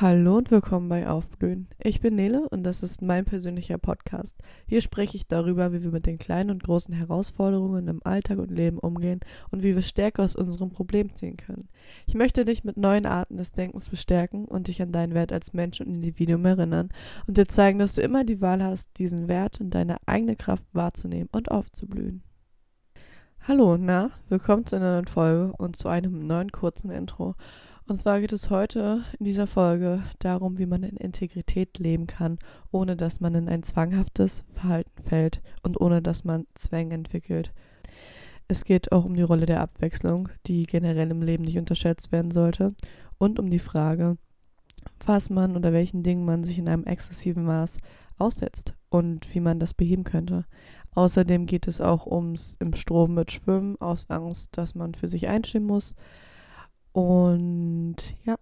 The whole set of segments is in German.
Hallo und willkommen bei Aufblühen. Ich bin Nele und das ist mein persönlicher Podcast. Hier spreche ich darüber, wie wir mit den kleinen und großen Herausforderungen im Alltag und Leben umgehen und wie wir Stärke aus unserem Problem ziehen können. Ich möchte dich mit neuen Arten des Denkens bestärken und dich an deinen Wert als Mensch und Individuum erinnern und dir zeigen, dass du immer die Wahl hast, diesen Wert und deine eigene Kraft wahrzunehmen und aufzublühen. Hallo, na, willkommen zu einer neuen Folge und zu einem neuen kurzen Intro. Und zwar geht es heute in dieser Folge darum, wie man in Integrität leben kann, ohne dass man in ein zwanghaftes Verhalten fällt und ohne dass man Zwänge entwickelt. Es geht auch um die Rolle der Abwechslung, die generell im Leben nicht unterschätzt werden sollte, und um die Frage, was man oder welchen Dingen man sich in einem exzessiven Maß aussetzt und wie man das beheben könnte. Außerdem geht es auch ums im Strom mit Schwimmen aus Angst, dass man für sich einstehen muss und ja,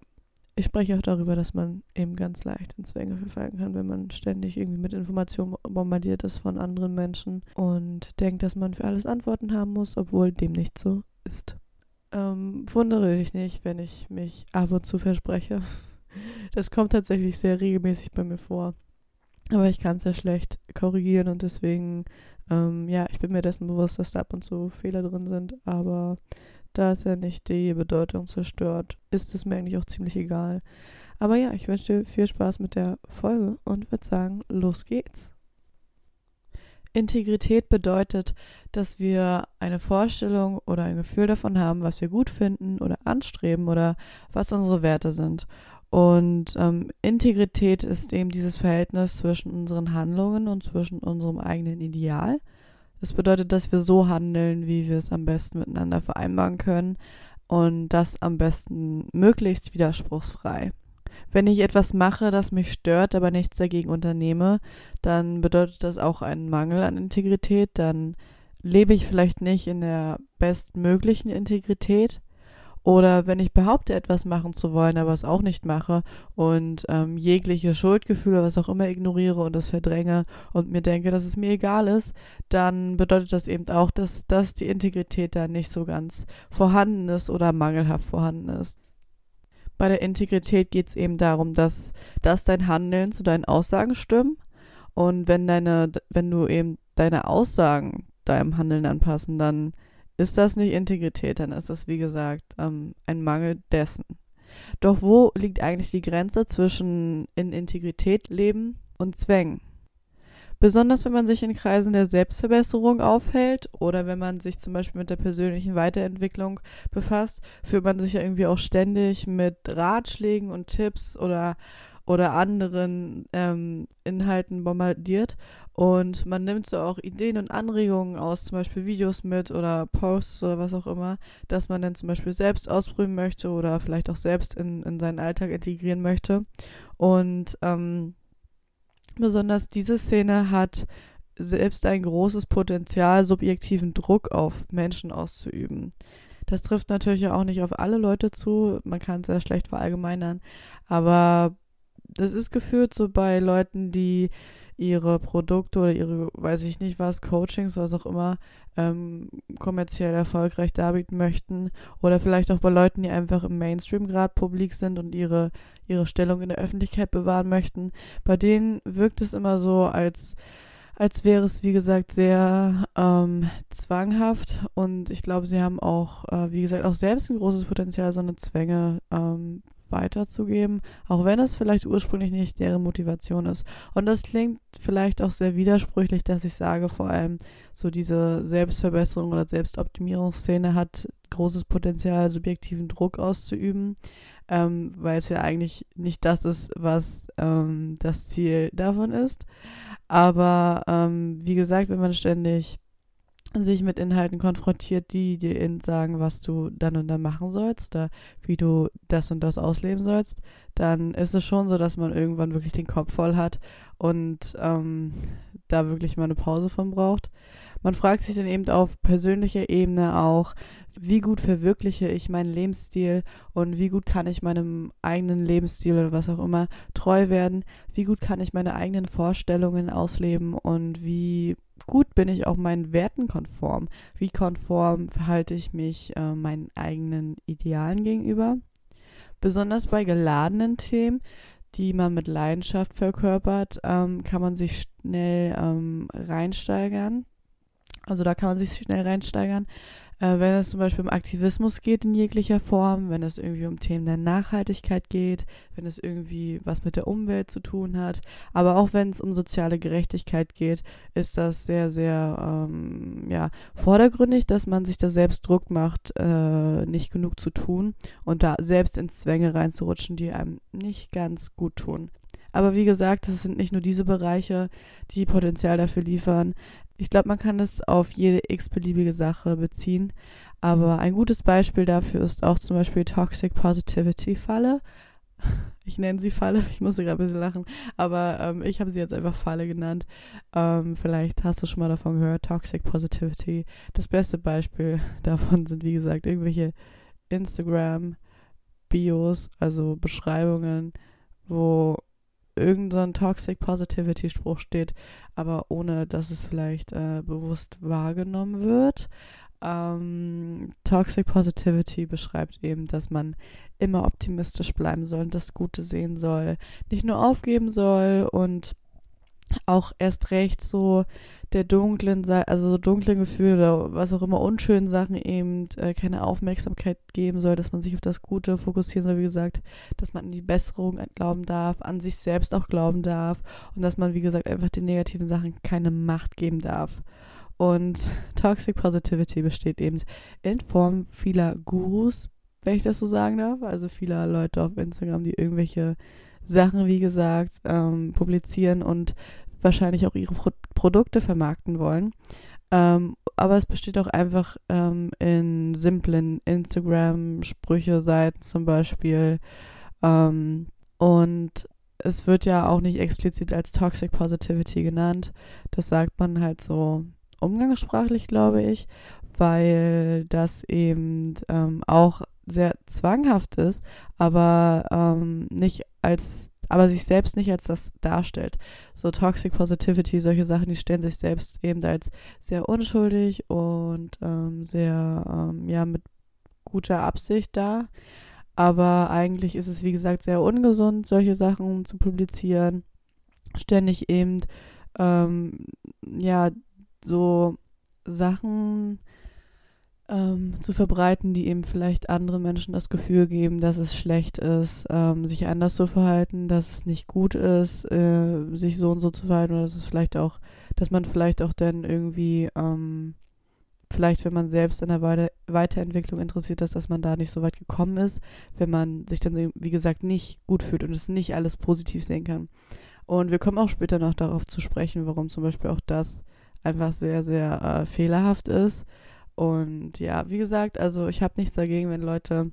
ich spreche auch darüber, dass man eben ganz leicht in Zwänge verfallen kann, wenn man ständig irgendwie mit Informationen bombardiert ist von anderen Menschen und denkt, dass man für alles Antworten haben muss, obwohl dem nicht so ist. Ähm, wundere dich nicht, wenn ich mich ab und zu verspreche. Das kommt tatsächlich sehr regelmäßig bei mir vor. Aber ich kann es ja schlecht korrigieren und deswegen, ähm, ja, ich bin mir dessen bewusst, dass da ab und zu Fehler drin sind, aber da es ja nicht die Bedeutung zerstört, ist es mir eigentlich auch ziemlich egal. Aber ja, ich wünsche dir viel Spaß mit der Folge und würde sagen, los geht's. Integrität bedeutet, dass wir eine Vorstellung oder ein Gefühl davon haben, was wir gut finden oder anstreben oder was unsere Werte sind. Und ähm, Integrität ist eben dieses Verhältnis zwischen unseren Handlungen und zwischen unserem eigenen Ideal das bedeutet, dass wir so handeln, wie wir es am besten miteinander vereinbaren können und das am besten möglichst widerspruchsfrei. Wenn ich etwas mache, das mich stört, aber nichts dagegen unternehme, dann bedeutet das auch einen Mangel an Integrität, dann lebe ich vielleicht nicht in der bestmöglichen Integrität oder wenn ich behaupte, etwas machen zu wollen, aber es auch nicht mache und ähm, jegliche Schuldgefühle, was auch immer, ignoriere und das verdränge und mir denke, dass es mir egal ist, dann bedeutet das eben auch, dass, dass die Integrität da nicht so ganz vorhanden ist oder mangelhaft vorhanden ist. Bei der Integrität geht es eben darum, dass, dass dein Handeln zu deinen Aussagen stimmen und wenn deine, wenn du eben deine Aussagen deinem Handeln anpassen, dann ist das nicht Integrität, dann ist das, wie gesagt, ähm, ein Mangel dessen. Doch wo liegt eigentlich die Grenze zwischen in Integrität leben und Zwängen? Besonders wenn man sich in Kreisen der Selbstverbesserung aufhält oder wenn man sich zum Beispiel mit der persönlichen Weiterentwicklung befasst, fühlt man sich ja irgendwie auch ständig mit Ratschlägen und Tipps oder oder anderen ähm, Inhalten bombardiert. Und man nimmt so auch Ideen und Anregungen aus, zum Beispiel Videos mit oder Posts oder was auch immer, dass man dann zum Beispiel selbst ausprobieren möchte oder vielleicht auch selbst in, in seinen Alltag integrieren möchte. Und ähm, besonders diese Szene hat selbst ein großes Potenzial, subjektiven Druck auf Menschen auszuüben. Das trifft natürlich auch nicht auf alle Leute zu, man kann es sehr schlecht verallgemeinern, aber das ist geführt so bei Leuten, die ihre Produkte oder ihre, weiß ich nicht was, Coachings, was auch immer, ähm, kommerziell erfolgreich darbieten möchten. Oder vielleicht auch bei Leuten, die einfach im Mainstream gerade publik sind und ihre, ihre Stellung in der Öffentlichkeit bewahren möchten. Bei denen wirkt es immer so, als als wäre es, wie gesagt, sehr ähm, zwanghaft. Und ich glaube, sie haben auch, äh, wie gesagt, auch selbst ein großes Potenzial, so eine Zwänge ähm, weiterzugeben, auch wenn es vielleicht ursprünglich nicht deren Motivation ist. Und das klingt vielleicht auch sehr widersprüchlich, dass ich sage, vor allem so diese Selbstverbesserung oder Selbstoptimierungsszene hat großes Potenzial, subjektiven Druck auszuüben. Ähm, weil es ja eigentlich nicht das ist, was ähm, das Ziel davon ist. Aber ähm, wie gesagt, wenn man ständig sich mit Inhalten konfrontiert, die dir sagen, was du dann und dann machen sollst oder wie du das und das ausleben sollst, dann ist es schon so, dass man irgendwann wirklich den Kopf voll hat und ähm, da wirklich mal eine Pause von braucht. Man fragt sich dann eben auf persönlicher Ebene auch, wie gut verwirkliche ich meinen Lebensstil und wie gut kann ich meinem eigenen Lebensstil oder was auch immer treu werden, wie gut kann ich meine eigenen Vorstellungen ausleben und wie gut bin ich auch meinen Werten konform, wie konform verhalte ich mich äh, meinen eigenen Idealen gegenüber. besonders bei geladenen Themen, die man mit Leidenschaft verkörpert, ähm, kann man sich schnell ähm, reinsteigern. Also da kann man sich schnell reinsteigern. Äh, wenn es zum Beispiel um Aktivismus geht in jeglicher Form, wenn es irgendwie um Themen der Nachhaltigkeit geht, wenn es irgendwie was mit der Umwelt zu tun hat, aber auch wenn es um soziale Gerechtigkeit geht, ist das sehr, sehr ähm, ja, vordergründig, dass man sich da selbst Druck macht, äh, nicht genug zu tun und da selbst ins Zwänge reinzurutschen, die einem nicht ganz gut tun. Aber wie gesagt, es sind nicht nur diese Bereiche, die Potenzial dafür liefern. Ich glaube, man kann es auf jede x-beliebige Sache beziehen. Aber ein gutes Beispiel dafür ist auch zum Beispiel Toxic Positivity Falle. Ich nenne sie Falle, ich musste gerade ein bisschen lachen, aber ähm, ich habe sie jetzt einfach Falle genannt. Ähm, vielleicht hast du schon mal davon gehört, Toxic Positivity. Das beste Beispiel davon sind, wie gesagt, irgendwelche Instagram-Bios, also Beschreibungen, wo irgend so Toxic Positivity Spruch steht, aber ohne dass es vielleicht äh, bewusst wahrgenommen wird. Ähm, Toxic Positivity beschreibt eben, dass man immer optimistisch bleiben soll und das Gute sehen soll, nicht nur aufgeben soll und auch erst recht so der dunklen, also so dunklen Gefühle oder was auch immer, unschönen Sachen eben äh, keine Aufmerksamkeit geben soll, dass man sich auf das Gute fokussieren soll, wie gesagt, dass man an die Besserung glauben darf, an sich selbst auch glauben darf und dass man, wie gesagt, einfach den negativen Sachen keine Macht geben darf. Und Toxic Positivity besteht eben in Form vieler Gurus, wenn ich das so sagen darf, also vieler Leute auf Instagram, die irgendwelche Sachen, wie gesagt, ähm, publizieren und wahrscheinlich auch ihre Pro Produkte vermarkten wollen. Ähm, aber es besteht auch einfach ähm, in simplen Instagram-Sprüche-Seiten zum Beispiel. Ähm, und es wird ja auch nicht explizit als Toxic Positivity genannt. Das sagt man halt so umgangssprachlich, glaube ich, weil das eben ähm, auch sehr zwanghaft ist, aber ähm, nicht als aber sich selbst nicht als das darstellt. So Toxic Positivity, solche Sachen, die stellen sich selbst eben als sehr unschuldig und ähm, sehr, ähm, ja, mit guter Absicht dar. Aber eigentlich ist es, wie gesagt, sehr ungesund, solche Sachen zu publizieren. Ständig eben, ähm, ja, so Sachen ähm, zu verbreiten, die eben vielleicht anderen Menschen das Gefühl geben, dass es schlecht ist, ähm, sich anders zu verhalten, dass es nicht gut ist, äh, sich so und so zu verhalten oder dass es vielleicht auch, dass man vielleicht auch dann irgendwie, ähm, vielleicht wenn man selbst in der Weiter Weiterentwicklung interessiert ist, dass man da nicht so weit gekommen ist, wenn man sich dann, wie gesagt, nicht gut fühlt und es nicht alles positiv sehen kann. Und wir kommen auch später noch darauf zu sprechen, warum zum Beispiel auch das einfach sehr, sehr äh, fehlerhaft ist und ja, wie gesagt, also ich habe nichts dagegen, wenn Leute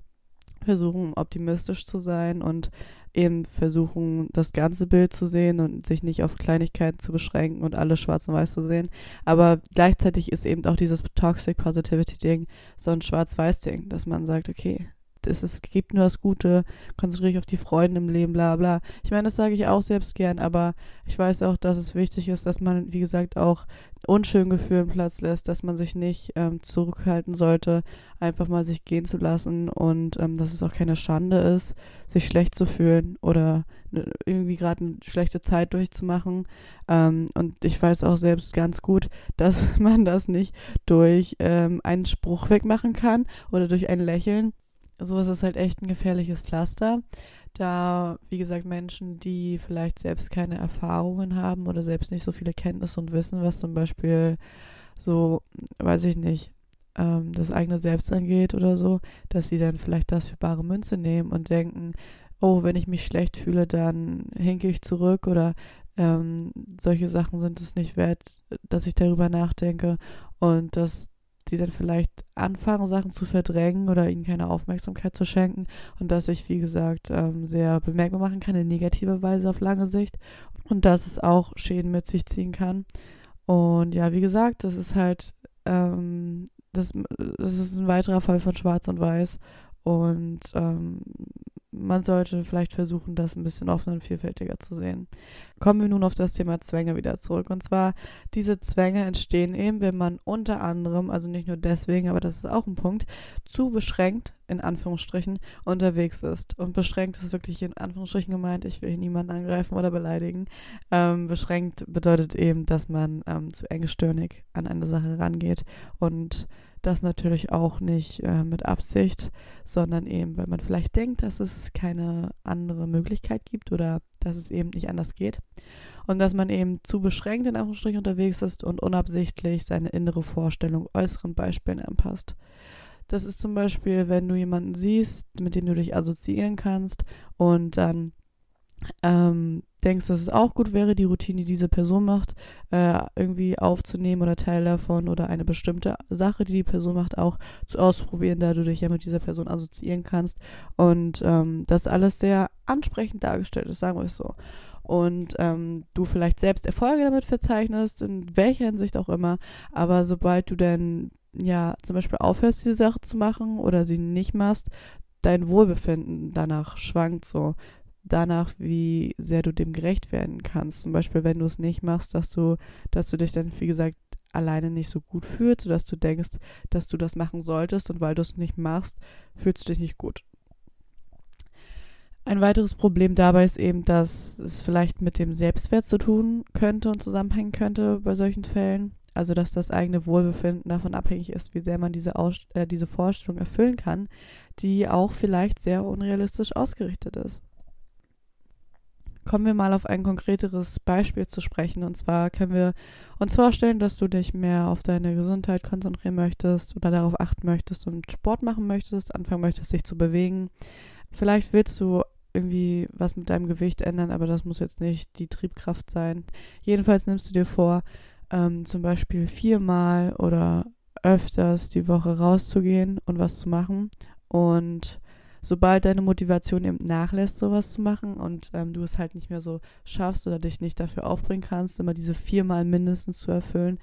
versuchen, optimistisch zu sein und eben versuchen, das ganze Bild zu sehen und sich nicht auf Kleinigkeiten zu beschränken und alles schwarz und weiß zu sehen. Aber gleichzeitig ist eben auch dieses Toxic Positivity Ding so ein schwarz-weiß-Ding, dass man sagt, okay, es, es gibt nur das Gute, konzentriere dich auf die Freunde im Leben, bla bla. Ich meine, das sage ich auch selbst gern, aber ich weiß auch, dass es wichtig ist, dass man, wie gesagt, auch unschönen Gefühlen Platz lässt, dass man sich nicht ähm, zurückhalten sollte, einfach mal sich gehen zu lassen und ähm, dass es auch keine Schande ist, sich schlecht zu fühlen oder ne, irgendwie gerade eine schlechte Zeit durchzumachen. Ähm, und ich weiß auch selbst ganz gut, dass man das nicht durch ähm, einen Spruch wegmachen kann oder durch ein Lächeln sowas ist halt echt ein gefährliches Pflaster. Da, wie gesagt, Menschen, die vielleicht selbst keine Erfahrungen haben oder selbst nicht so viele Kenntnisse und Wissen, was zum Beispiel so, weiß ich nicht, ähm, das eigene Selbst angeht oder so, dass sie dann vielleicht das für bare Münze nehmen und denken, oh, wenn ich mich schlecht fühle, dann hinke ich zurück oder ähm, solche Sachen sind es nicht wert, dass ich darüber nachdenke und dass die dann vielleicht anfangen, Sachen zu verdrängen oder ihnen keine Aufmerksamkeit zu schenken. Und dass sich, wie gesagt, ähm, sehr bemerkbar machen kann in negativer Weise auf lange Sicht. Und dass es auch Schäden mit sich ziehen kann. Und ja, wie gesagt, das ist halt, ähm, das, das ist ein weiterer Fall von Schwarz und Weiß. Und ähm, man sollte vielleicht versuchen, das ein bisschen offener und vielfältiger zu sehen. Kommen wir nun auf das Thema Zwänge wieder zurück. Und zwar, diese Zwänge entstehen eben, wenn man unter anderem, also nicht nur deswegen, aber das ist auch ein Punkt, zu beschränkt, in Anführungsstrichen, unterwegs ist. Und beschränkt ist wirklich in Anführungsstrichen gemeint, ich will hier niemanden angreifen oder beleidigen. Ähm, beschränkt bedeutet eben, dass man ähm, zu engstirnig an eine Sache rangeht und das natürlich auch nicht äh, mit Absicht, sondern eben, weil man vielleicht denkt, dass es keine andere Möglichkeit gibt oder dass es eben nicht anders geht. Und dass man eben zu beschränkt in Anführungsstrichen unterwegs ist und unabsichtlich seine innere Vorstellung äußeren Beispielen anpasst. Das ist zum Beispiel, wenn du jemanden siehst, mit dem du dich assoziieren kannst und dann ähm, denkst, dass es auch gut wäre, die Routine, die diese Person macht, äh, irgendwie aufzunehmen oder Teil davon oder eine bestimmte Sache, die die Person macht, auch zu ausprobieren, da du dich ja mit dieser Person assoziieren kannst. Und ähm, das alles sehr ansprechend dargestellt ist, sagen wir es so. Und ähm, du vielleicht selbst Erfolge damit verzeichnest, in welcher Hinsicht auch immer, aber sobald du dann ja zum Beispiel aufhörst, diese Sache zu machen oder sie nicht machst, dein Wohlbefinden danach schwankt so danach, wie sehr du dem gerecht werden kannst. Zum Beispiel, wenn du es nicht machst, dass du, dass du dich dann, wie gesagt, alleine nicht so gut fühlst, sodass du denkst, dass du das machen solltest und weil du es nicht machst, fühlst du dich nicht gut. Ein weiteres Problem dabei ist eben, dass es vielleicht mit dem Selbstwert zu tun könnte und zusammenhängen könnte bei solchen Fällen. Also dass das eigene Wohlbefinden davon abhängig ist, wie sehr man diese, Aus äh, diese Vorstellung erfüllen kann, die auch vielleicht sehr unrealistisch ausgerichtet ist. Kommen wir mal auf ein konkreteres Beispiel zu sprechen. Und zwar können wir uns vorstellen, dass du dich mehr auf deine Gesundheit konzentrieren möchtest oder darauf achten möchtest und Sport machen möchtest, anfangen möchtest, dich zu bewegen. Vielleicht willst du irgendwie was mit deinem Gewicht ändern, aber das muss jetzt nicht die Triebkraft sein. Jedenfalls nimmst du dir vor, ähm, zum Beispiel viermal oder öfters die Woche rauszugehen und was zu machen. Und sobald deine Motivation eben nachlässt, sowas zu machen und ähm, du es halt nicht mehr so schaffst oder dich nicht dafür aufbringen kannst, immer diese viermal mindestens zu erfüllen,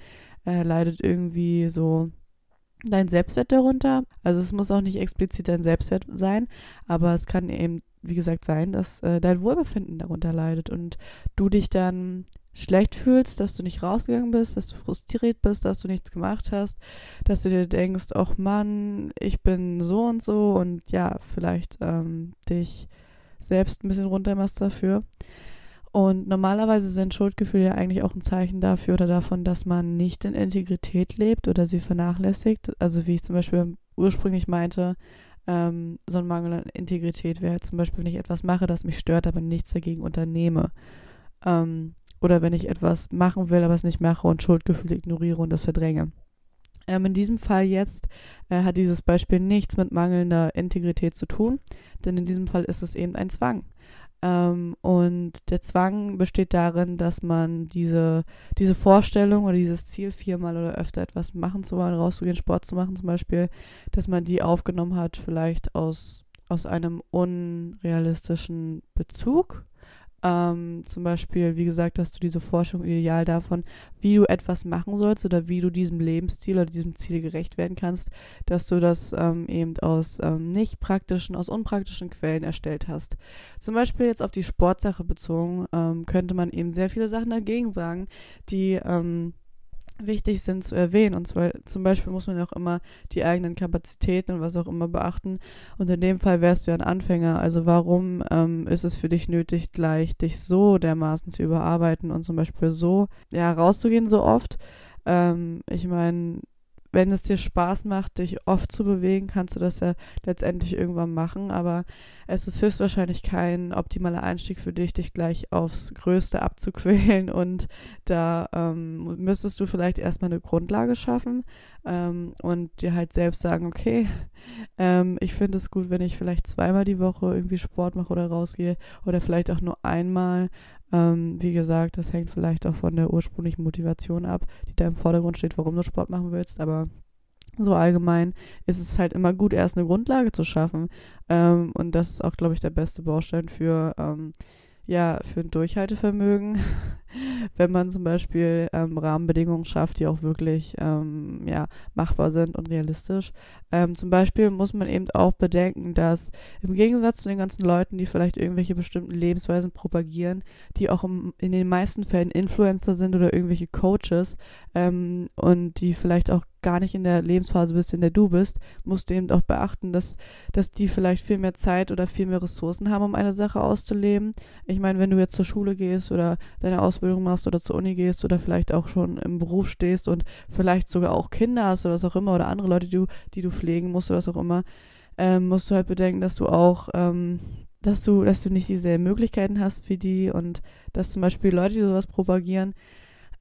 äh, leidet irgendwie so dein Selbstwert darunter. Also es muss auch nicht explizit dein Selbstwert sein, aber es kann eben, wie gesagt, sein, dass äh, dein Wohlbefinden darunter leidet und du dich dann schlecht fühlst, dass du nicht rausgegangen bist, dass du frustriert bist, dass du nichts gemacht hast, dass du dir denkst, ach Mann, ich bin so und so und ja, vielleicht ähm, dich selbst ein bisschen runtermachst dafür. Und normalerweise sind Schuldgefühle ja eigentlich auch ein Zeichen dafür oder davon, dass man nicht in Integrität lebt oder sie vernachlässigt. Also wie ich zum Beispiel ursprünglich meinte, ähm, so ein Mangel an Integrität wäre zum Beispiel, wenn ich etwas mache, das mich stört, aber nichts dagegen unternehme. Ähm, oder wenn ich etwas machen will, aber es nicht mache und Schuldgefühle ignoriere und das verdränge. Ähm, in diesem Fall jetzt äh, hat dieses Beispiel nichts mit mangelnder Integrität zu tun, denn in diesem Fall ist es eben ein Zwang. Ähm, und der Zwang besteht darin, dass man diese, diese Vorstellung oder dieses Ziel, viermal oder öfter etwas machen zu wollen, rauszugehen, Sport zu machen zum Beispiel, dass man die aufgenommen hat, vielleicht aus, aus einem unrealistischen Bezug ähm, zum Beispiel, wie gesagt, hast du diese Forschung ideal davon, wie du etwas machen sollst oder wie du diesem Lebensstil oder diesem Ziel gerecht werden kannst, dass du das ähm, eben aus ähm, nicht praktischen, aus unpraktischen Quellen erstellt hast. Zum Beispiel jetzt auf die Sportsache bezogen, ähm, könnte man eben sehr viele Sachen dagegen sagen, die ähm, wichtig sind zu erwähnen. Und zwar zum Beispiel muss man auch immer die eigenen Kapazitäten und was auch immer beachten. Und in dem Fall wärst du ja ein Anfänger. Also warum ähm, ist es für dich nötig, gleich dich so dermaßen zu überarbeiten und zum Beispiel so ja rauszugehen so oft? Ähm, ich meine, wenn es dir Spaß macht, dich oft zu bewegen, kannst du das ja letztendlich irgendwann machen. Aber es ist höchstwahrscheinlich kein optimaler Einstieg für dich, dich gleich aufs Größte abzuquälen. Und da ähm, müsstest du vielleicht erstmal eine Grundlage schaffen ähm, und dir halt selbst sagen, okay, ähm, ich finde es gut, wenn ich vielleicht zweimal die Woche irgendwie Sport mache oder rausgehe oder vielleicht auch nur einmal. Ähm, wie gesagt, das hängt vielleicht auch von der ursprünglichen Motivation ab, die da im Vordergrund steht, warum du Sport machen willst. Aber so allgemein ist es halt immer gut, erst eine Grundlage zu schaffen. Ähm, und das ist auch, glaube ich, der beste Baustein für, ähm, ja, für ein Durchhaltevermögen. Wenn man zum Beispiel ähm, Rahmenbedingungen schafft, die auch wirklich ähm, ja, machbar sind und realistisch. Ähm, zum Beispiel muss man eben auch bedenken, dass im Gegensatz zu den ganzen Leuten, die vielleicht irgendwelche bestimmten Lebensweisen propagieren, die auch im, in den meisten Fällen Influencer sind oder irgendwelche Coaches ähm, und die vielleicht auch gar nicht in der Lebensphase bist, in der du bist, musst du eben auch beachten, dass, dass die vielleicht viel mehr Zeit oder viel mehr Ressourcen haben, um eine Sache auszuleben. Ich meine, wenn du jetzt zur Schule gehst oder deine Ausbildung machst oder zur Uni gehst oder vielleicht auch schon im Beruf stehst und vielleicht sogar auch Kinder hast oder was auch immer oder andere Leute, die du, die du pflegen musst oder was auch immer, ähm, musst du halt bedenken, dass du auch ähm, dass du, dass du nicht dieselben Möglichkeiten hast wie die und dass zum Beispiel Leute, die sowas propagieren,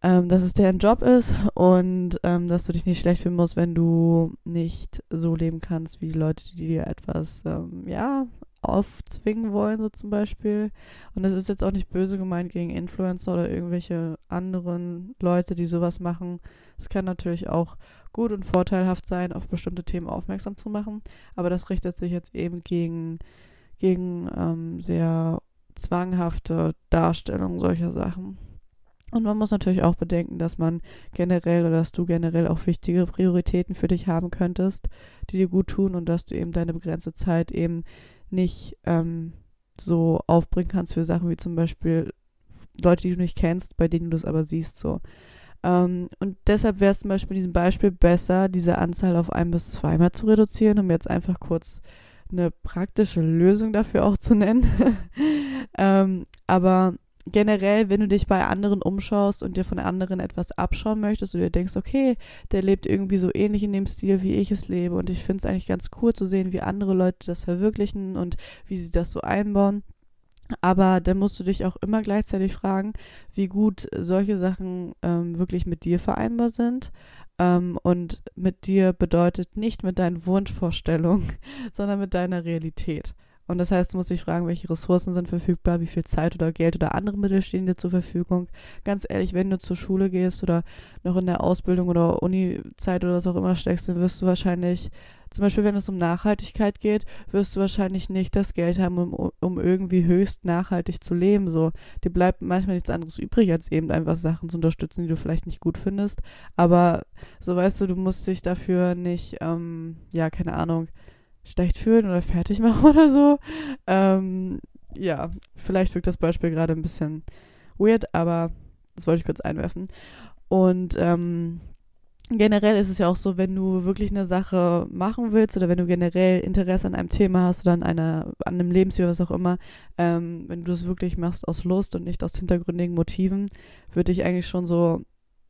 ähm, dass es deren Job ist und ähm, dass du dich nicht schlecht fühlen musst, wenn du nicht so leben kannst wie die Leute, die dir etwas, ähm, ja, aufzwingen wollen, so zum Beispiel. Und das ist jetzt auch nicht böse gemeint gegen Influencer oder irgendwelche anderen Leute, die sowas machen. Es kann natürlich auch gut und vorteilhaft sein, auf bestimmte Themen aufmerksam zu machen, aber das richtet sich jetzt eben gegen, gegen ähm, sehr zwanghafte Darstellung solcher Sachen. Und man muss natürlich auch bedenken, dass man generell oder dass du generell auch wichtige Prioritäten für dich haben könntest, die dir gut tun und dass du eben deine begrenzte Zeit eben nicht ähm, so aufbringen kannst für Sachen wie zum Beispiel Leute, die du nicht kennst, bei denen du das aber siehst so. Ähm, und deshalb wäre es zum Beispiel in diesem Beispiel besser, diese Anzahl auf ein bis zweimal zu reduzieren, um jetzt einfach kurz eine praktische Lösung dafür auch zu nennen. ähm, aber generell, wenn du dich bei anderen umschaust und dir von anderen etwas abschauen möchtest und dir denkst, okay, der lebt irgendwie so ähnlich in dem Stil, wie ich es lebe und ich finde es eigentlich ganz cool zu sehen, wie andere Leute das verwirklichen und wie sie das so einbauen. Aber dann musst du dich auch immer gleichzeitig fragen, wie gut solche Sachen ähm, wirklich mit dir vereinbar sind. Ähm, und mit dir bedeutet nicht mit deinen Wunschvorstellungen, sondern mit deiner Realität. Und das heißt, du musst dich fragen, welche Ressourcen sind verfügbar, wie viel Zeit oder Geld oder andere Mittel stehen dir zur Verfügung. Ganz ehrlich, wenn du zur Schule gehst oder noch in der Ausbildung oder Uni-Zeit oder was auch immer steckst, dann wirst du wahrscheinlich, zum Beispiel wenn es um Nachhaltigkeit geht, wirst du wahrscheinlich nicht das Geld haben, um, um irgendwie höchst nachhaltig zu leben. So, dir bleibt manchmal nichts anderes übrig, als eben einfach Sachen zu unterstützen, die du vielleicht nicht gut findest. Aber so weißt du, du musst dich dafür nicht, ähm, ja, keine Ahnung, schlecht fühlen oder fertig machen oder so. Ähm, ja, vielleicht wirkt das Beispiel gerade ein bisschen weird, aber das wollte ich kurz einwerfen. Und ähm, generell ist es ja auch so, wenn du wirklich eine Sache machen willst oder wenn du generell Interesse an einem Thema hast oder an einer, an einem Lebensstil, was auch immer, ähm, wenn du das wirklich machst aus Lust und nicht aus hintergründigen Motiven, würde ich eigentlich schon so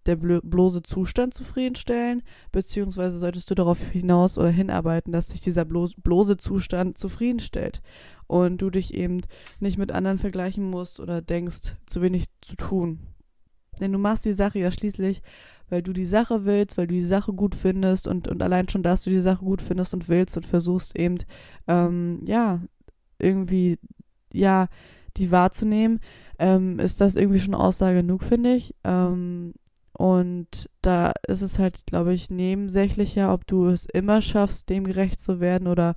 der bloße Zustand zufriedenstellen, beziehungsweise solltest du darauf hinaus oder hinarbeiten, dass dich dieser bloße Zustand zufriedenstellt und du dich eben nicht mit anderen vergleichen musst oder denkst, zu wenig zu tun. Denn du machst die Sache ja schließlich, weil du die Sache willst, weil du die Sache gut findest und, und allein schon, dass du die Sache gut findest und willst und versuchst eben, ähm, ja, irgendwie, ja, die wahrzunehmen, ähm, ist das irgendwie schon Aussage genug, finde ich. Ähm, und da ist es halt, glaube ich, nebensächlicher, ob du es immer schaffst, dem gerecht zu werden oder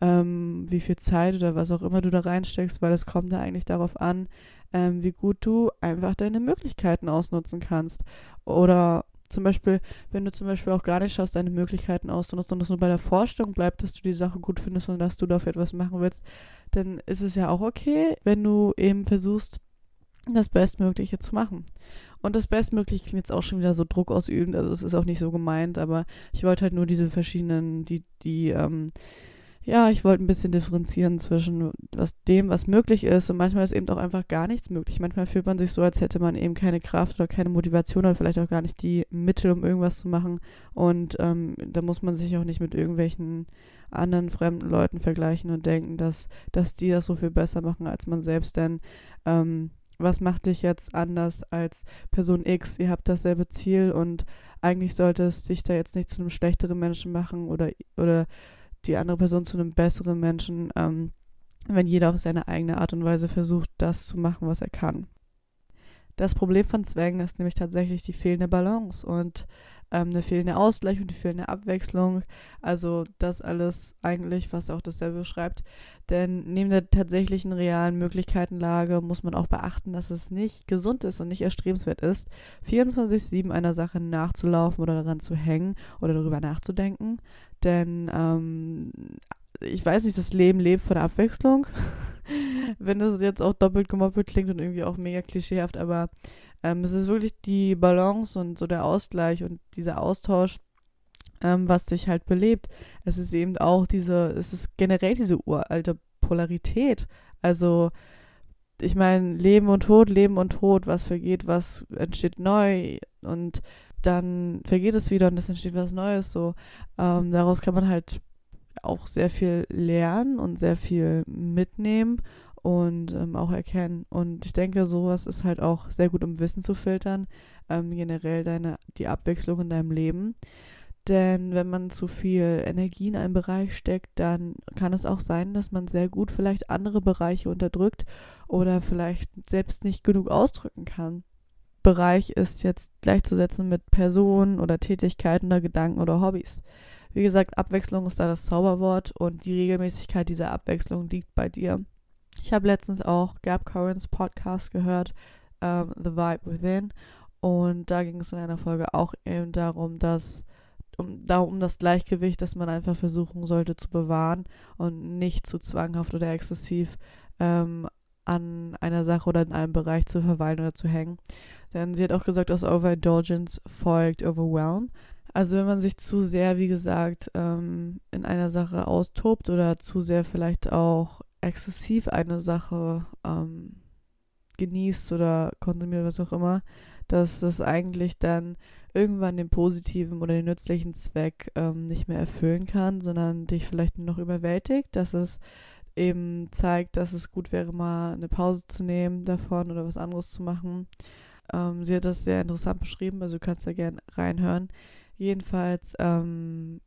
ähm, wie viel Zeit oder was auch immer du da reinsteckst, weil es kommt da eigentlich darauf an, ähm, wie gut du einfach deine Möglichkeiten ausnutzen kannst. Oder zum Beispiel, wenn du zum Beispiel auch gar nicht schaffst, deine Möglichkeiten auszunutzen und es nur bei der Vorstellung bleibt, dass du die Sache gut findest und dass du dafür etwas machen willst, dann ist es ja auch okay, wenn du eben versuchst, das Bestmögliche zu machen. Und das Bestmögliche klingt jetzt auch schon wieder so Druck ausübend, also es ist auch nicht so gemeint, aber ich wollte halt nur diese verschiedenen, die, die, ähm, ja, ich wollte ein bisschen differenzieren zwischen was dem, was möglich ist und manchmal ist eben auch einfach gar nichts möglich. Manchmal fühlt man sich so, als hätte man eben keine Kraft oder keine Motivation oder vielleicht auch gar nicht die Mittel, um irgendwas zu machen. Und ähm, da muss man sich auch nicht mit irgendwelchen anderen fremden Leuten vergleichen und denken, dass, dass die das so viel besser machen als man selbst. Denn ähm, was macht dich jetzt anders als Person X? Ihr habt dasselbe Ziel und eigentlich sollte es dich da jetzt nicht zu einem schlechteren Menschen machen oder, oder die andere Person zu einem besseren Menschen, ähm, wenn jeder auf seine eigene Art und Weise versucht, das zu machen, was er kann. Das Problem von Zwängen ist nämlich tatsächlich die fehlende Balance und ähm, eine fehlende Ausgleich und die fehlende Abwechslung. Also das alles eigentlich, was auch dasselbe beschreibt. Denn neben der tatsächlichen realen Möglichkeitenlage muss man auch beachten, dass es nicht gesund ist und nicht erstrebenswert ist, 24-7 einer Sache nachzulaufen oder daran zu hängen oder darüber nachzudenken. Denn ähm, ich weiß nicht, das Leben lebt von der Abwechslung. Wenn das jetzt auch doppelt gemoppelt klingt und irgendwie auch mega klischeehaft, aber ähm, es ist wirklich die Balance und so der Ausgleich und dieser Austausch, ähm, was dich halt belebt. Es ist eben auch diese, es ist generell diese uralte Polarität. Also, ich meine, Leben und Tod, Leben und Tod, was vergeht, was entsteht neu und dann vergeht es wieder und es entsteht was Neues. So, ähm, daraus kann man halt auch sehr viel lernen und sehr viel mitnehmen und ähm, auch erkennen. Und ich denke, sowas ist halt auch sehr gut, um Wissen zu filtern, ähm, generell deine, die Abwechslung in deinem Leben. Denn wenn man zu viel Energie in einen Bereich steckt, dann kann es auch sein, dass man sehr gut vielleicht andere Bereiche unterdrückt oder vielleicht selbst nicht genug ausdrücken kann. Bereich ist jetzt gleichzusetzen mit Personen oder Tätigkeiten oder Gedanken oder Hobbys. Wie gesagt, Abwechslung ist da das Zauberwort und die Regelmäßigkeit dieser Abwechslung liegt bei dir. Ich habe letztens auch Gab Currents Podcast gehört, um, ähm, The Vibe Within, und da ging es in einer Folge auch eben darum, dass um, darum um das Gleichgewicht, das man einfach versuchen sollte zu bewahren und nicht zu zwanghaft oder exzessiv ähm, an einer Sache oder in einem Bereich zu verweilen oder zu hängen. Denn sie hat auch gesagt, aus Overindulgence folgt Overwhelm. Also wenn man sich zu sehr, wie gesagt, ähm, in einer Sache austobt oder zu sehr vielleicht auch exzessiv eine Sache ähm, genießt oder konsumiert, was auch immer, dass das eigentlich dann irgendwann den positiven oder den nützlichen Zweck ähm, nicht mehr erfüllen kann, sondern dich vielleicht nur noch überwältigt, dass es eben zeigt, dass es gut wäre, mal eine Pause zu nehmen davon oder was anderes zu machen. Ähm, sie hat das sehr interessant beschrieben, also du kannst da gerne reinhören. Jedenfalls ähm,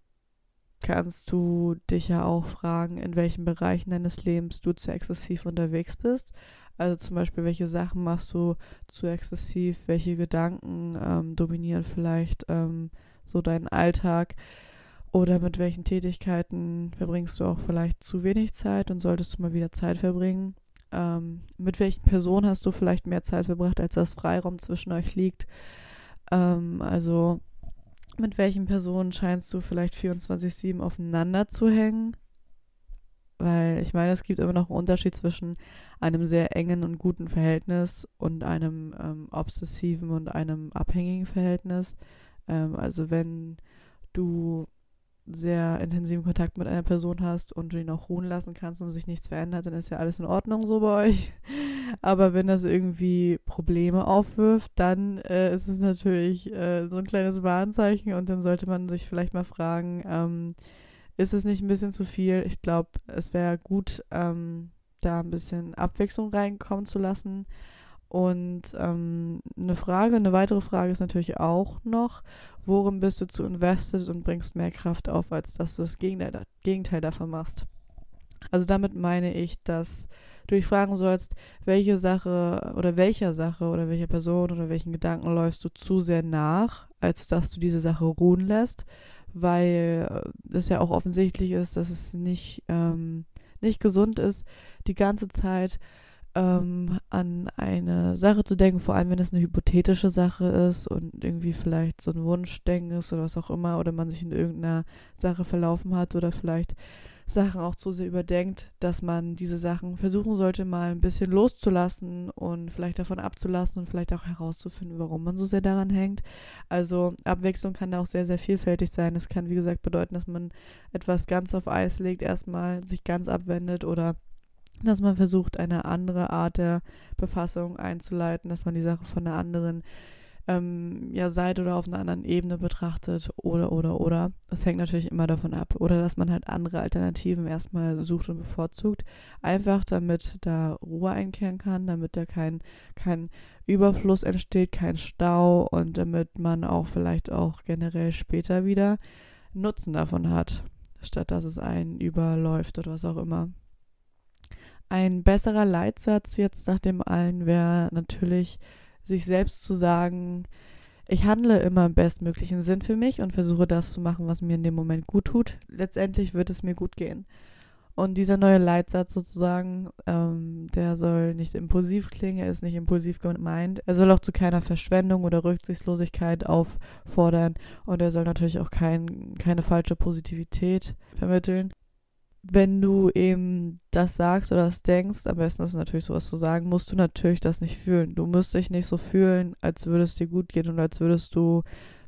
kannst du dich ja auch fragen, in welchen Bereichen deines Lebens du zu exzessiv unterwegs bist. Also zum Beispiel, welche Sachen machst du zu exzessiv, welche Gedanken ähm, dominieren vielleicht ähm, so deinen Alltag oder mit welchen Tätigkeiten verbringst du auch vielleicht zu wenig Zeit und solltest du mal wieder Zeit verbringen. Ähm, mit welchen Personen hast du vielleicht mehr Zeit verbracht, als das Freiraum zwischen euch liegt. Ähm, also mit welchen Personen scheinst du vielleicht 24-7 aufeinander zu hängen? Weil ich meine, es gibt immer noch einen Unterschied zwischen einem sehr engen und guten Verhältnis und einem ähm, obsessiven und einem abhängigen Verhältnis. Ähm, also wenn du sehr intensiven Kontakt mit einer Person hast und du ihn auch ruhen lassen kannst und sich nichts verändert, dann ist ja alles in Ordnung so bei euch. Aber wenn das irgendwie Probleme aufwirft, dann äh, ist es natürlich äh, so ein kleines Warnzeichen und dann sollte man sich vielleicht mal fragen, ähm, ist es nicht ein bisschen zu viel? Ich glaube, es wäre gut, ähm, da ein bisschen Abwechslung reinkommen zu lassen. Und ähm, eine Frage, eine weitere Frage ist natürlich auch noch, worin bist du zu invested und bringst mehr Kraft auf, als dass du das Gegenteil, Gegenteil davon machst. Also damit meine ich, dass du dich fragen sollst, welche Sache oder welcher Sache oder welcher Person oder welchen Gedanken läufst du zu sehr nach, als dass du diese Sache ruhen lässt, weil es ja auch offensichtlich ist, dass es nicht, ähm, nicht gesund ist, die ganze Zeit ähm, an eine Sache zu denken, vor allem wenn es eine hypothetische Sache ist und irgendwie vielleicht so ein Wunschdenken ist oder was auch immer, oder man sich in irgendeiner Sache verlaufen hat oder vielleicht Sachen auch zu sehr überdenkt, dass man diese Sachen versuchen sollte, mal ein bisschen loszulassen und vielleicht davon abzulassen und vielleicht auch herauszufinden, warum man so sehr daran hängt. Also Abwechslung kann da auch sehr, sehr vielfältig sein. Es kann, wie gesagt, bedeuten, dass man etwas ganz auf Eis legt, erstmal sich ganz abwendet oder dass man versucht, eine andere Art der Befassung einzuleiten, dass man die Sache von einer anderen ähm, ja, Seite oder auf einer anderen Ebene betrachtet oder, oder, oder. Das hängt natürlich immer davon ab. Oder dass man halt andere Alternativen erstmal sucht und bevorzugt. Einfach damit da Ruhe einkehren kann, damit da kein, kein Überfluss entsteht, kein Stau und damit man auch vielleicht auch generell später wieder Nutzen davon hat, statt dass es einen überläuft oder was auch immer. Ein besserer Leitsatz jetzt nach dem allen wäre natürlich, sich selbst zu sagen, ich handle immer im bestmöglichen Sinn für mich und versuche das zu machen, was mir in dem Moment gut tut. Letztendlich wird es mir gut gehen. Und dieser neue Leitsatz sozusagen, ähm, der soll nicht impulsiv klingen, er ist nicht impulsiv gemeint. Er soll auch zu keiner Verschwendung oder Rücksichtslosigkeit auffordern und er soll natürlich auch kein, keine falsche Positivität vermitteln. Wenn du eben das sagst oder das denkst, am besten ist natürlich sowas zu sagen, musst du natürlich das nicht fühlen. Du musst dich nicht so fühlen, als würde es dir gut gehen und als würdest du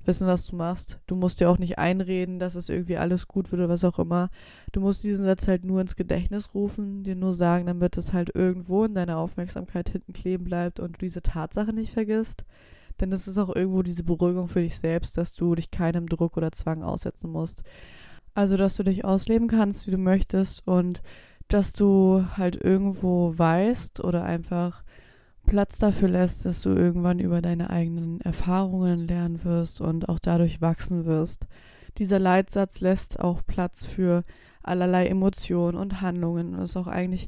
wissen, was du machst. Du musst dir auch nicht einreden, dass es irgendwie alles gut wird oder was auch immer. Du musst diesen Satz halt nur ins Gedächtnis rufen, dir nur sagen, damit es halt irgendwo in deiner Aufmerksamkeit hinten kleben bleibt und du diese Tatsache nicht vergisst. Denn es ist auch irgendwo diese Beruhigung für dich selbst, dass du dich keinem Druck oder Zwang aussetzen musst. Also, dass du dich ausleben kannst, wie du möchtest und dass du halt irgendwo weißt oder einfach Platz dafür lässt, dass du irgendwann über deine eigenen Erfahrungen lernen wirst und auch dadurch wachsen wirst. Dieser Leitsatz lässt auch Platz für allerlei Emotionen und Handlungen und ist auch eigentlich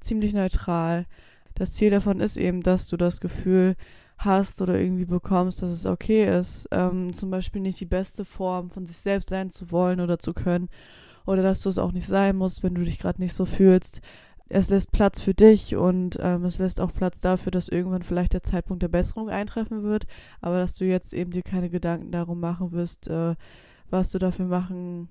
ziemlich neutral. Das Ziel davon ist eben, dass du das Gefühl hast oder irgendwie bekommst, dass es okay ist, ähm, zum Beispiel nicht die beste Form von sich selbst sein zu wollen oder zu können oder dass du es auch nicht sein musst, wenn du dich gerade nicht so fühlst. Es lässt Platz für dich und ähm, es lässt auch Platz dafür, dass irgendwann vielleicht der Zeitpunkt der Besserung eintreffen wird, aber dass du jetzt eben dir keine Gedanken darum machen wirst, äh, was du dafür machen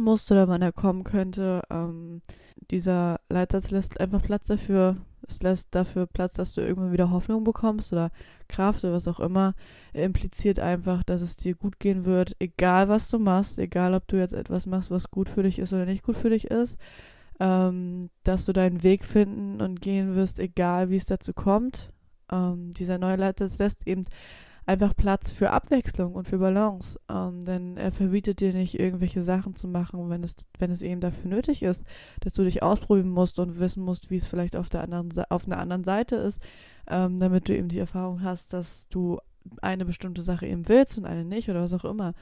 musst oder wann er kommen könnte. Ähm, dieser Leitsatz lässt einfach Platz dafür. Es lässt dafür Platz, dass du irgendwann wieder Hoffnung bekommst oder Kraft oder was auch immer. Er impliziert einfach, dass es dir gut gehen wird, egal was du machst, egal ob du jetzt etwas machst, was gut für dich ist oder nicht gut für dich ist ähm, dass du deinen Weg finden und gehen wirst, egal wie es dazu kommt. Ähm, dieser neue Leiter lässt eben einfach Platz für Abwechslung und für Balance, ähm, denn er verbietet dir nicht irgendwelche Sachen zu machen, wenn es wenn es eben dafür nötig ist, dass du dich ausprobieren musst und wissen musst, wie es vielleicht auf der anderen auf einer anderen Seite ist, ähm, damit du eben die Erfahrung hast, dass du eine bestimmte Sache eben willst und eine nicht oder was auch immer.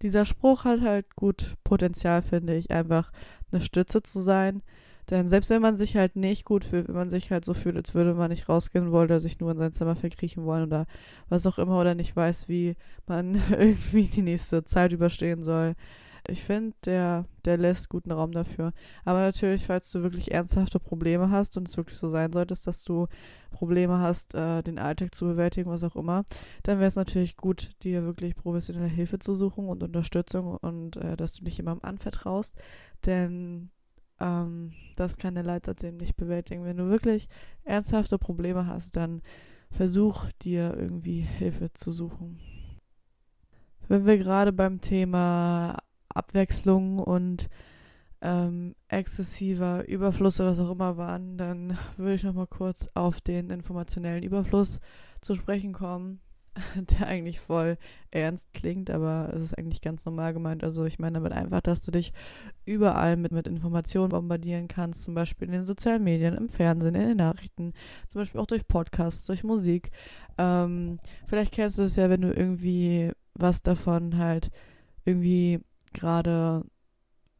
Dieser Spruch hat halt gut Potenzial, finde ich, einfach eine Stütze zu sein. Denn selbst wenn man sich halt nicht gut fühlt, wenn man sich halt so fühlt, als würde man nicht rausgehen wollen oder sich nur in sein Zimmer verkriechen wollen oder was auch immer oder nicht weiß, wie man irgendwie die nächste Zeit überstehen soll. Ich finde, der, der lässt guten Raum dafür. Aber natürlich, falls du wirklich ernsthafte Probleme hast und es wirklich so sein solltest, dass du Probleme hast, äh, den Alltag zu bewältigen, was auch immer, dann wäre es natürlich gut, dir wirklich professionelle Hilfe zu suchen und Unterstützung und äh, dass du dich jemandem anvertraust denn ähm, das kann der Leitsatz nicht bewältigen. Wenn du wirklich ernsthafte Probleme hast, dann versuch dir irgendwie Hilfe zu suchen. Wenn wir gerade beim Thema Abwechslung und ähm, exzessiver Überfluss oder was auch immer waren, dann würde ich noch mal kurz auf den informationellen Überfluss zu sprechen kommen. der eigentlich voll ernst klingt, aber es ist eigentlich ganz normal gemeint. Also ich meine damit einfach, dass du dich überall mit, mit Informationen bombardieren kannst, zum Beispiel in den sozialen Medien, im Fernsehen, in den Nachrichten, zum Beispiel auch durch Podcasts, durch Musik. Ähm, vielleicht kennst du es ja, wenn du irgendwie was davon halt irgendwie gerade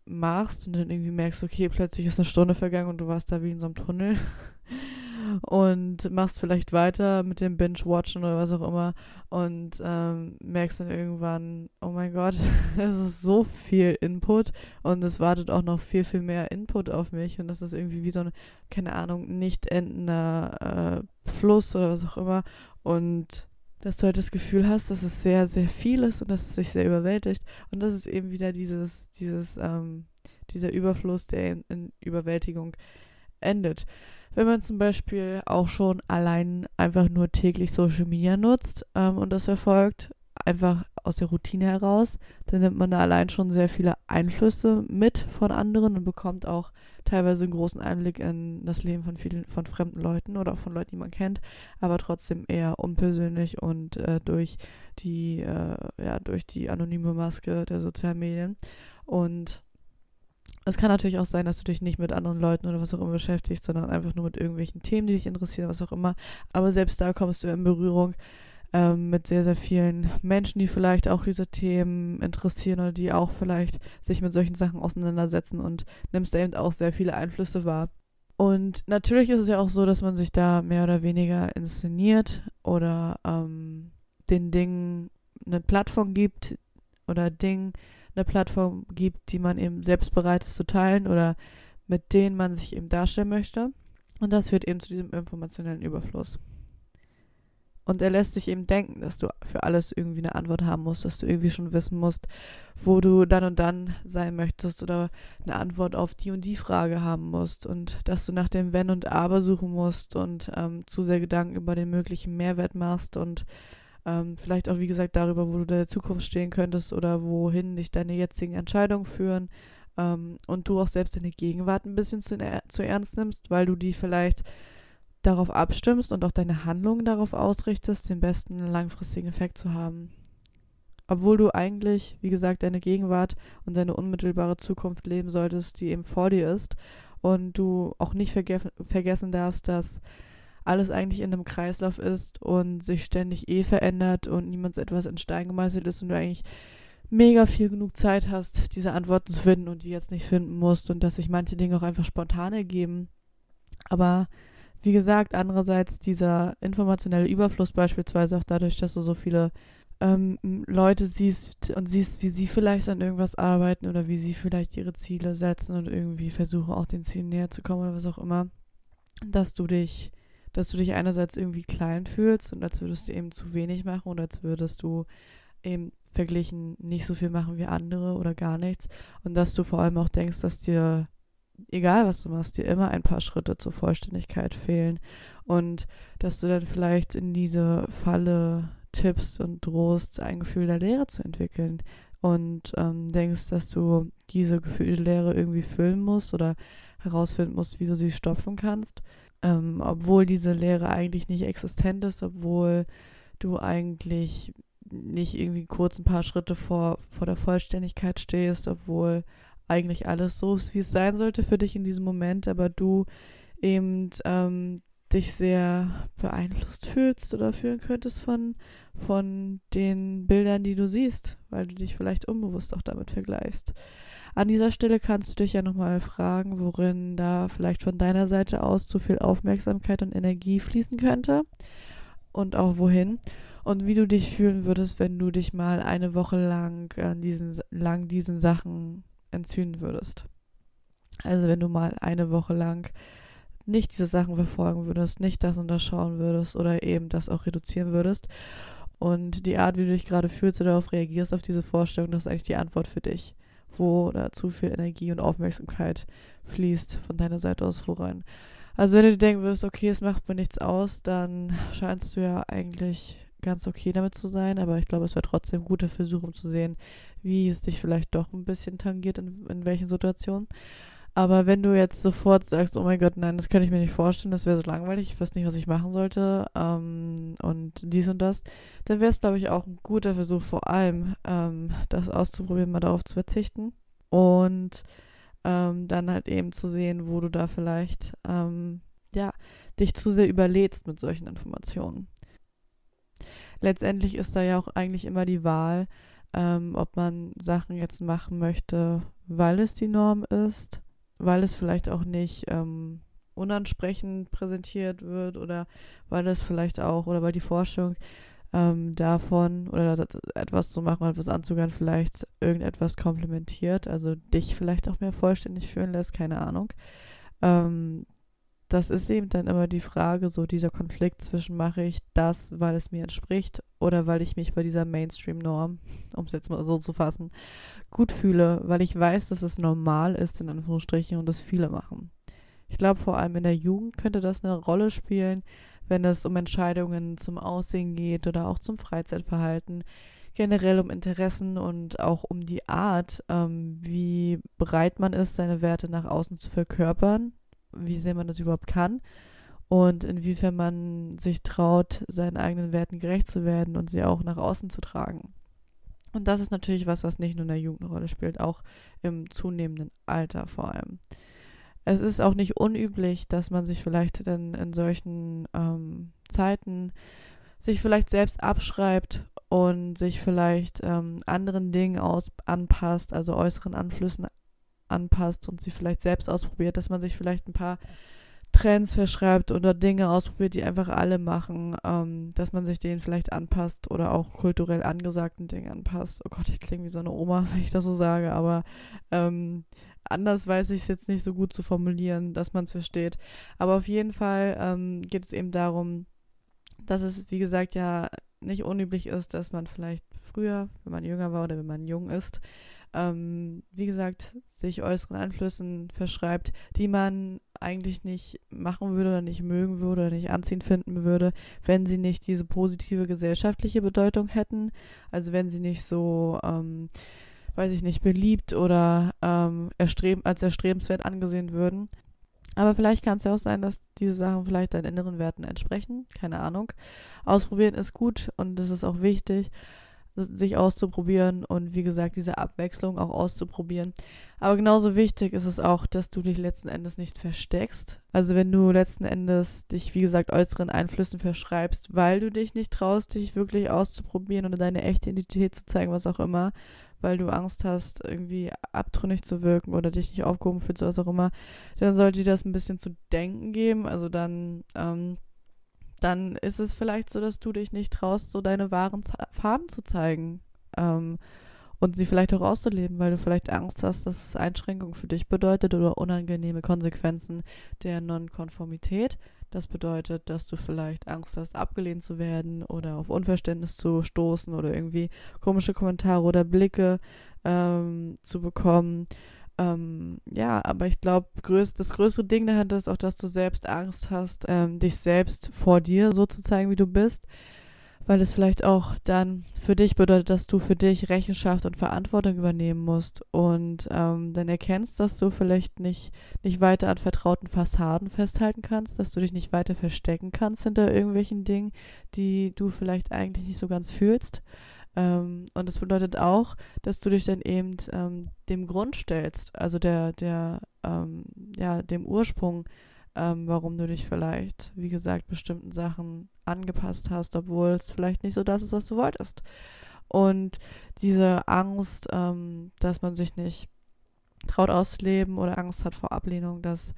machst und dann irgendwie merkst, okay, plötzlich ist eine Stunde vergangen und du warst da wie in so einem Tunnel und machst vielleicht weiter mit dem Binge-Watchen oder was auch immer und ähm, merkst dann irgendwann, oh mein Gott, es ist so viel Input und es wartet auch noch viel, viel mehr Input auf mich und das ist irgendwie wie so ein, keine Ahnung, nicht endender äh, Fluss oder was auch immer und dass du halt das Gefühl hast, dass es sehr, sehr viel ist und dass es sich sehr überwältigt und das ist eben wieder dieses, dieses, ähm, dieser Überfluss, der in, in Überwältigung endet. Wenn man zum Beispiel auch schon allein einfach nur täglich Social Media nutzt ähm, und das verfolgt, einfach aus der Routine heraus, dann nimmt man da allein schon sehr viele Einflüsse mit von anderen und bekommt auch teilweise einen großen Einblick in das Leben von vielen, von fremden Leuten oder von Leuten, die man kennt, aber trotzdem eher unpersönlich und äh, durch die, äh, ja, durch die anonyme Maske der sozialen Medien. Und es kann natürlich auch sein, dass du dich nicht mit anderen Leuten oder was auch immer beschäftigst, sondern einfach nur mit irgendwelchen Themen, die dich interessieren, was auch immer. Aber selbst da kommst du in Berührung ähm, mit sehr, sehr vielen Menschen, die vielleicht auch diese Themen interessieren oder die auch vielleicht sich mit solchen Sachen auseinandersetzen und nimmst da eben auch sehr viele Einflüsse wahr. Und natürlich ist es ja auch so, dass man sich da mehr oder weniger inszeniert oder ähm, den Dingen eine Plattform gibt oder Dingen eine Plattform gibt, die man eben selbst bereit ist zu teilen oder mit denen man sich eben darstellen möchte. Und das führt eben zu diesem informationellen Überfluss. Und er lässt dich eben denken, dass du für alles irgendwie eine Antwort haben musst, dass du irgendwie schon wissen musst, wo du dann und dann sein möchtest oder eine Antwort auf die und die Frage haben musst und dass du nach dem Wenn und Aber suchen musst und ähm, zu sehr Gedanken über den möglichen Mehrwert machst und ähm, vielleicht auch, wie gesagt, darüber, wo du in der Zukunft stehen könntest oder wohin dich deine jetzigen Entscheidungen führen ähm, und du auch selbst deine Gegenwart ein bisschen zu, zu ernst nimmst, weil du die vielleicht darauf abstimmst und auch deine Handlungen darauf ausrichtest, den besten langfristigen Effekt zu haben. Obwohl du eigentlich, wie gesagt, deine Gegenwart und deine unmittelbare Zukunft leben solltest, die eben vor dir ist. Und du auch nicht verge vergessen darfst, dass alles eigentlich in einem Kreislauf ist und sich ständig eh verändert und niemals etwas in Stein gemeißelt ist und du eigentlich mega viel genug Zeit hast, diese Antworten zu finden und die jetzt nicht finden musst und dass sich manche Dinge auch einfach spontan ergeben. Aber wie gesagt, andererseits dieser informationelle Überfluss beispielsweise auch dadurch, dass du so viele ähm, Leute siehst und siehst, wie sie vielleicht an irgendwas arbeiten oder wie sie vielleicht ihre Ziele setzen und irgendwie versuchen auch den Zielen näher zu kommen oder was auch immer, dass du dich, dass du dich einerseits irgendwie klein fühlst und als würdest du eben zu wenig machen oder als würdest du eben verglichen nicht so viel machen wie andere oder gar nichts. Und dass du vor allem auch denkst, dass dir egal was du machst, dir immer ein paar Schritte zur Vollständigkeit fehlen. Und dass du dann vielleicht in diese Falle tippst und drohst, ein Gefühl der Leere zu entwickeln. Und ähm, denkst, dass du diese Gefühlslehre irgendwie füllen musst oder herausfinden musst, wie du sie stopfen kannst, ähm, obwohl diese Lehre eigentlich nicht existent ist, obwohl du eigentlich nicht irgendwie kurz ein paar Schritte vor, vor der Vollständigkeit stehst, obwohl eigentlich alles so ist, wie es sein sollte für dich in diesem Moment, aber du eben ähm, dich sehr beeinflusst fühlst oder fühlen könntest von, von den Bildern, die du siehst, weil du dich vielleicht unbewusst auch damit vergleichst. An dieser Stelle kannst du dich ja nochmal fragen, worin da vielleicht von deiner Seite aus zu viel Aufmerksamkeit und Energie fließen könnte und auch wohin und wie du dich fühlen würdest, wenn du dich mal eine Woche lang an diesen lang diesen Sachen entzünden würdest. Also wenn du mal eine Woche lang nicht diese Sachen verfolgen würdest, nicht das und das schauen würdest oder eben das auch reduzieren würdest. Und die Art, wie du dich gerade fühlst oder darauf reagierst, auf diese Vorstellung, das ist eigentlich die Antwort für dich. Wo da zu viel Energie und Aufmerksamkeit fließt von deiner Seite aus voran. Also wenn du dir denken würdest, okay, es macht mir nichts aus, dann scheinst du ja eigentlich ganz okay damit zu sein, aber ich glaube, es wäre trotzdem gut, dafür suchen, um zu sehen, wie es dich vielleicht doch ein bisschen tangiert, in, in welchen Situationen. Aber wenn du jetzt sofort sagst, oh mein Gott, nein, das kann ich mir nicht vorstellen, das wäre so langweilig, ich weiß nicht, was ich machen sollte ähm, und dies und das, dann wäre es, glaube ich, auch ein guter Versuch, vor allem ähm, das auszuprobieren, mal darauf zu verzichten und ähm, dann halt eben zu sehen, wo du da vielleicht, ähm, ja, dich zu sehr überlädst mit solchen Informationen. Letztendlich ist da ja auch eigentlich immer die Wahl, ähm, ob man Sachen jetzt machen möchte, weil es die Norm ist, weil es vielleicht auch nicht ähm, unansprechend präsentiert wird oder weil es vielleicht auch oder weil die Forschung ähm, davon oder etwas zu machen, etwas anzugehen, vielleicht irgendetwas komplementiert, also dich vielleicht auch mehr vollständig fühlen lässt, keine Ahnung. Ähm, das ist eben dann immer die Frage, so dieser Konflikt zwischen mache ich das, weil es mir entspricht oder weil ich mich bei dieser Mainstream-Norm, um es jetzt mal so zu fassen, gut fühle, weil ich weiß, dass es normal ist, in Anführungsstrichen, und das viele machen. Ich glaube, vor allem in der Jugend könnte das eine Rolle spielen, wenn es um Entscheidungen zum Aussehen geht oder auch zum Freizeitverhalten, generell um Interessen und auch um die Art, ähm, wie bereit man ist, seine Werte nach außen zu verkörpern wie sehr man das überhaupt kann und inwiefern man sich traut, seinen eigenen Werten gerecht zu werden und sie auch nach außen zu tragen. Und das ist natürlich was, was nicht nur in der Jugend eine Rolle spielt, auch im zunehmenden Alter vor allem. Es ist auch nicht unüblich, dass man sich vielleicht dann in solchen ähm, Zeiten sich vielleicht selbst abschreibt und sich vielleicht ähm, anderen Dingen aus anpasst, also äußeren Einflüssen anpasst und sie vielleicht selbst ausprobiert, dass man sich vielleicht ein paar Trends verschreibt oder Dinge ausprobiert, die einfach alle machen, ähm, dass man sich denen vielleicht anpasst oder auch kulturell angesagten Dingen anpasst. Oh Gott, ich klinge wie so eine Oma, wenn ich das so sage, aber ähm, anders weiß ich es jetzt nicht so gut zu formulieren, dass man es versteht. Aber auf jeden Fall ähm, geht es eben darum, dass es, wie gesagt, ja nicht unüblich ist, dass man vielleicht früher, wenn man jünger war oder wenn man jung ist, ähm, wie gesagt, sich äußeren Einflüssen verschreibt, die man eigentlich nicht machen würde oder nicht mögen würde oder nicht anziehend finden würde, wenn sie nicht diese positive gesellschaftliche Bedeutung hätten. Also wenn sie nicht so, ähm, weiß ich nicht, beliebt oder ähm, erstreben, als erstrebenswert angesehen würden. Aber vielleicht kann es ja auch sein, dass diese Sachen vielleicht deinen inneren Werten entsprechen. Keine Ahnung. Ausprobieren ist gut und es ist auch wichtig sich auszuprobieren und wie gesagt, diese Abwechslung auch auszuprobieren. Aber genauso wichtig ist es auch, dass du dich letzten Endes nicht versteckst. Also wenn du letzten Endes dich, wie gesagt, äußeren Einflüssen verschreibst, weil du dich nicht traust, dich wirklich auszuprobieren oder deine echte Identität zu zeigen, was auch immer, weil du Angst hast, irgendwie abtrünnig zu wirken oder dich nicht aufgehoben fühlst, was auch immer, dann sollte dir das ein bisschen zu denken geben. Also dann ähm, dann ist es vielleicht so, dass du dich nicht traust, so deine wahren Farben zu zeigen ähm, und sie vielleicht auch auszuleben, weil du vielleicht Angst hast, dass es Einschränkungen für dich bedeutet oder unangenehme Konsequenzen der Nonkonformität. Das bedeutet, dass du vielleicht Angst hast, abgelehnt zu werden oder auf Unverständnis zu stoßen oder irgendwie komische Kommentare oder Blicke ähm, zu bekommen ähm, ja, aber ich glaube, größ das größere Ding dahinter ist auch, dass du selbst Angst hast, ähm, dich selbst vor dir so zu zeigen, wie du bist, weil es vielleicht auch dann für dich bedeutet, dass du für dich Rechenschaft und Verantwortung übernehmen musst und ähm, dann erkennst, dass du vielleicht nicht, nicht weiter an vertrauten Fassaden festhalten kannst, dass du dich nicht weiter verstecken kannst hinter irgendwelchen Dingen, die du vielleicht eigentlich nicht so ganz fühlst. Ähm, und das bedeutet auch, dass du dich dann eben ähm, dem Grund stellst, also der, der, ähm, ja, dem Ursprung, ähm, warum du dich vielleicht, wie gesagt, bestimmten Sachen angepasst hast, obwohl es vielleicht nicht so das ist, was du wolltest. Und diese Angst, ähm, dass man sich nicht traut auszuleben oder Angst hat vor Ablehnung, das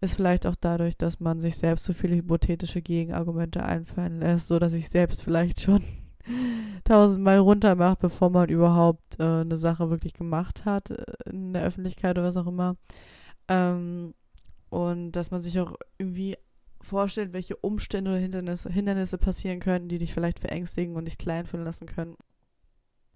ist vielleicht auch dadurch, dass man sich selbst so viele hypothetische Gegenargumente einfallen lässt, so dass ich selbst vielleicht schon tausendmal runter macht, bevor man überhaupt äh, eine Sache wirklich gemacht hat äh, in der Öffentlichkeit oder was auch immer. Ähm, und dass man sich auch irgendwie vorstellt, welche Umstände oder Hindernisse, Hindernisse passieren könnten, die dich vielleicht verängstigen und dich klein fühlen lassen können.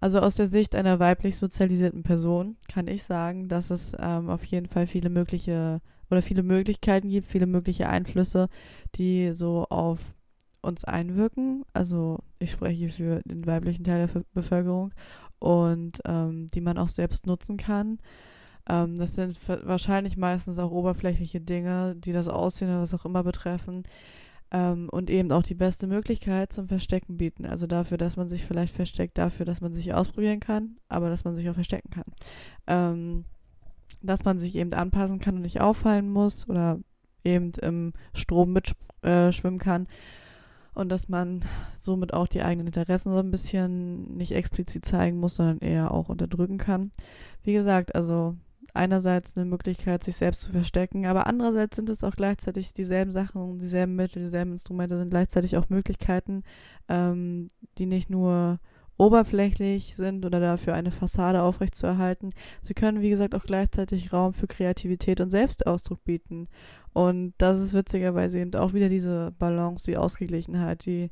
Also aus der Sicht einer weiblich sozialisierten Person kann ich sagen, dass es ähm, auf jeden Fall viele mögliche oder viele Möglichkeiten gibt, viele mögliche Einflüsse, die so auf uns einwirken. Also ich spreche für den weiblichen Teil der Bevölkerung und ähm, die man auch selbst nutzen kann. Ähm, das sind wahrscheinlich meistens auch oberflächliche Dinge, die das Aussehen oder was auch immer betreffen. Ähm, und eben auch die beste Möglichkeit zum Verstecken bieten. Also dafür, dass man sich vielleicht versteckt, dafür, dass man sich ausprobieren kann, aber dass man sich auch verstecken kann. Ähm, dass man sich eben anpassen kann und nicht auffallen muss oder eben im Strom mitschwimmen äh, kann und dass man somit auch die eigenen Interessen so ein bisschen nicht explizit zeigen muss, sondern eher auch unterdrücken kann. Wie gesagt, also einerseits eine Möglichkeit, sich selbst zu verstecken, aber andererseits sind es auch gleichzeitig dieselben Sachen, dieselben Mittel, dieselben Instrumente sind gleichzeitig auch Möglichkeiten, ähm, die nicht nur oberflächlich sind oder dafür eine Fassade aufrechtzuerhalten. Sie können, wie gesagt, auch gleichzeitig Raum für Kreativität und Selbstausdruck bieten. Und das ist witzigerweise eben auch wieder diese Balance, die Ausgeglichenheit, die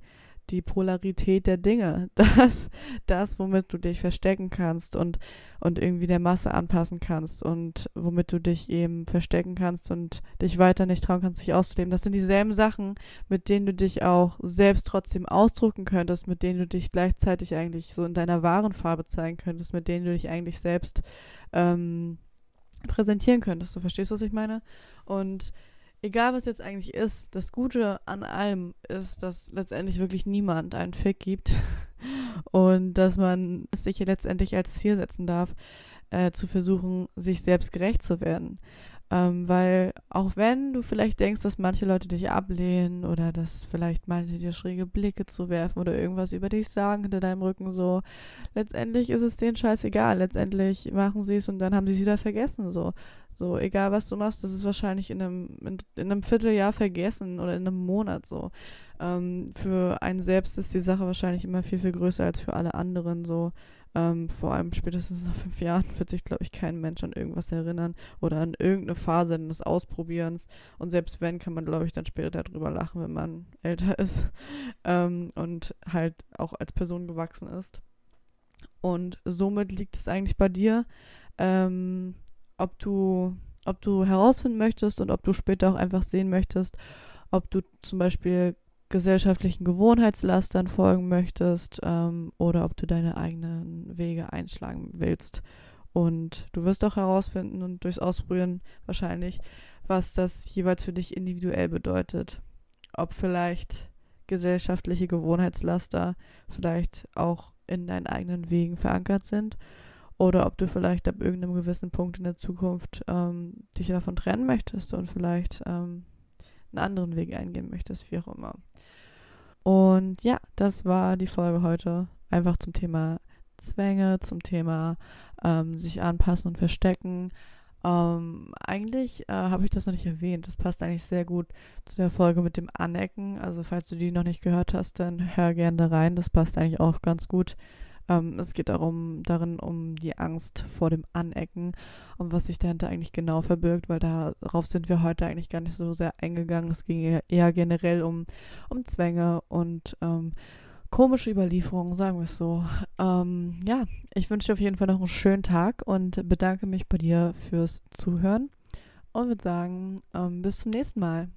die Polarität der Dinge, das, das, womit du dich verstecken kannst und, und irgendwie der Masse anpassen kannst und womit du dich eben verstecken kannst und dich weiter nicht trauen kannst, dich auszuleben. Das sind dieselben Sachen, mit denen du dich auch selbst trotzdem ausdrücken könntest, mit denen du dich gleichzeitig eigentlich so in deiner wahren Farbe zeigen könntest, mit denen du dich eigentlich selbst ähm, präsentieren könntest. Du verstehst, was ich meine? Und egal was jetzt eigentlich ist, das Gute an allem ist, dass letztendlich wirklich niemand einen Fick gibt und dass man es sich letztendlich als Ziel setzen darf, äh, zu versuchen, sich selbst gerecht zu werden. Ähm, weil auch wenn du vielleicht denkst, dass manche Leute dich ablehnen oder dass vielleicht manche dir schräge Blicke zu werfen oder irgendwas über dich sagen hinter deinem Rücken so, letztendlich ist es denen scheißegal. Letztendlich machen sie es und dann haben sie es wieder vergessen so. So, egal was du machst, das ist wahrscheinlich in einem, in, in einem Vierteljahr vergessen oder in einem Monat so. Ähm, für einen selbst ist die Sache wahrscheinlich immer viel, viel größer als für alle anderen so. Ähm, vor allem spätestens nach fünf Jahren wird sich, glaube ich, kein Mensch an irgendwas erinnern oder an irgendeine Phase des Ausprobierens. Und selbst wenn, kann man, glaube ich, dann später darüber lachen, wenn man älter ist ähm, und halt auch als Person gewachsen ist. Und somit liegt es eigentlich bei dir, ähm, ob du, ob du herausfinden möchtest und ob du später auch einfach sehen möchtest, ob du zum Beispiel gesellschaftlichen Gewohnheitslastern folgen möchtest ähm, oder ob du deine eigenen Wege einschlagen willst. Und du wirst auch herausfinden und durchs Ausprobieren wahrscheinlich, was das jeweils für dich individuell bedeutet. Ob vielleicht gesellschaftliche Gewohnheitslaster vielleicht auch in deinen eigenen Wegen verankert sind oder ob du vielleicht ab irgendeinem gewissen Punkt in der Zukunft ähm, dich davon trennen möchtest und vielleicht ähm, einen anderen Weg eingehen möchtest, wie auch immer. Und ja, das war die Folge heute. Einfach zum Thema Zwänge, zum Thema ähm, sich anpassen und verstecken. Ähm, eigentlich äh, habe ich das noch nicht erwähnt. Das passt eigentlich sehr gut zu der Folge mit dem Anecken. Also falls du die noch nicht gehört hast, dann hör gerne da rein. Das passt eigentlich auch ganz gut ähm, es geht darum, darin um die Angst vor dem Anecken und was sich dahinter eigentlich genau verbirgt, weil darauf sind wir heute eigentlich gar nicht so sehr eingegangen. Es ging eher generell um, um Zwänge und ähm, komische Überlieferungen, sagen wir es so. Ähm, ja, ich wünsche dir auf jeden Fall noch einen schönen Tag und bedanke mich bei dir fürs Zuhören und würde sagen, ähm, bis zum nächsten Mal.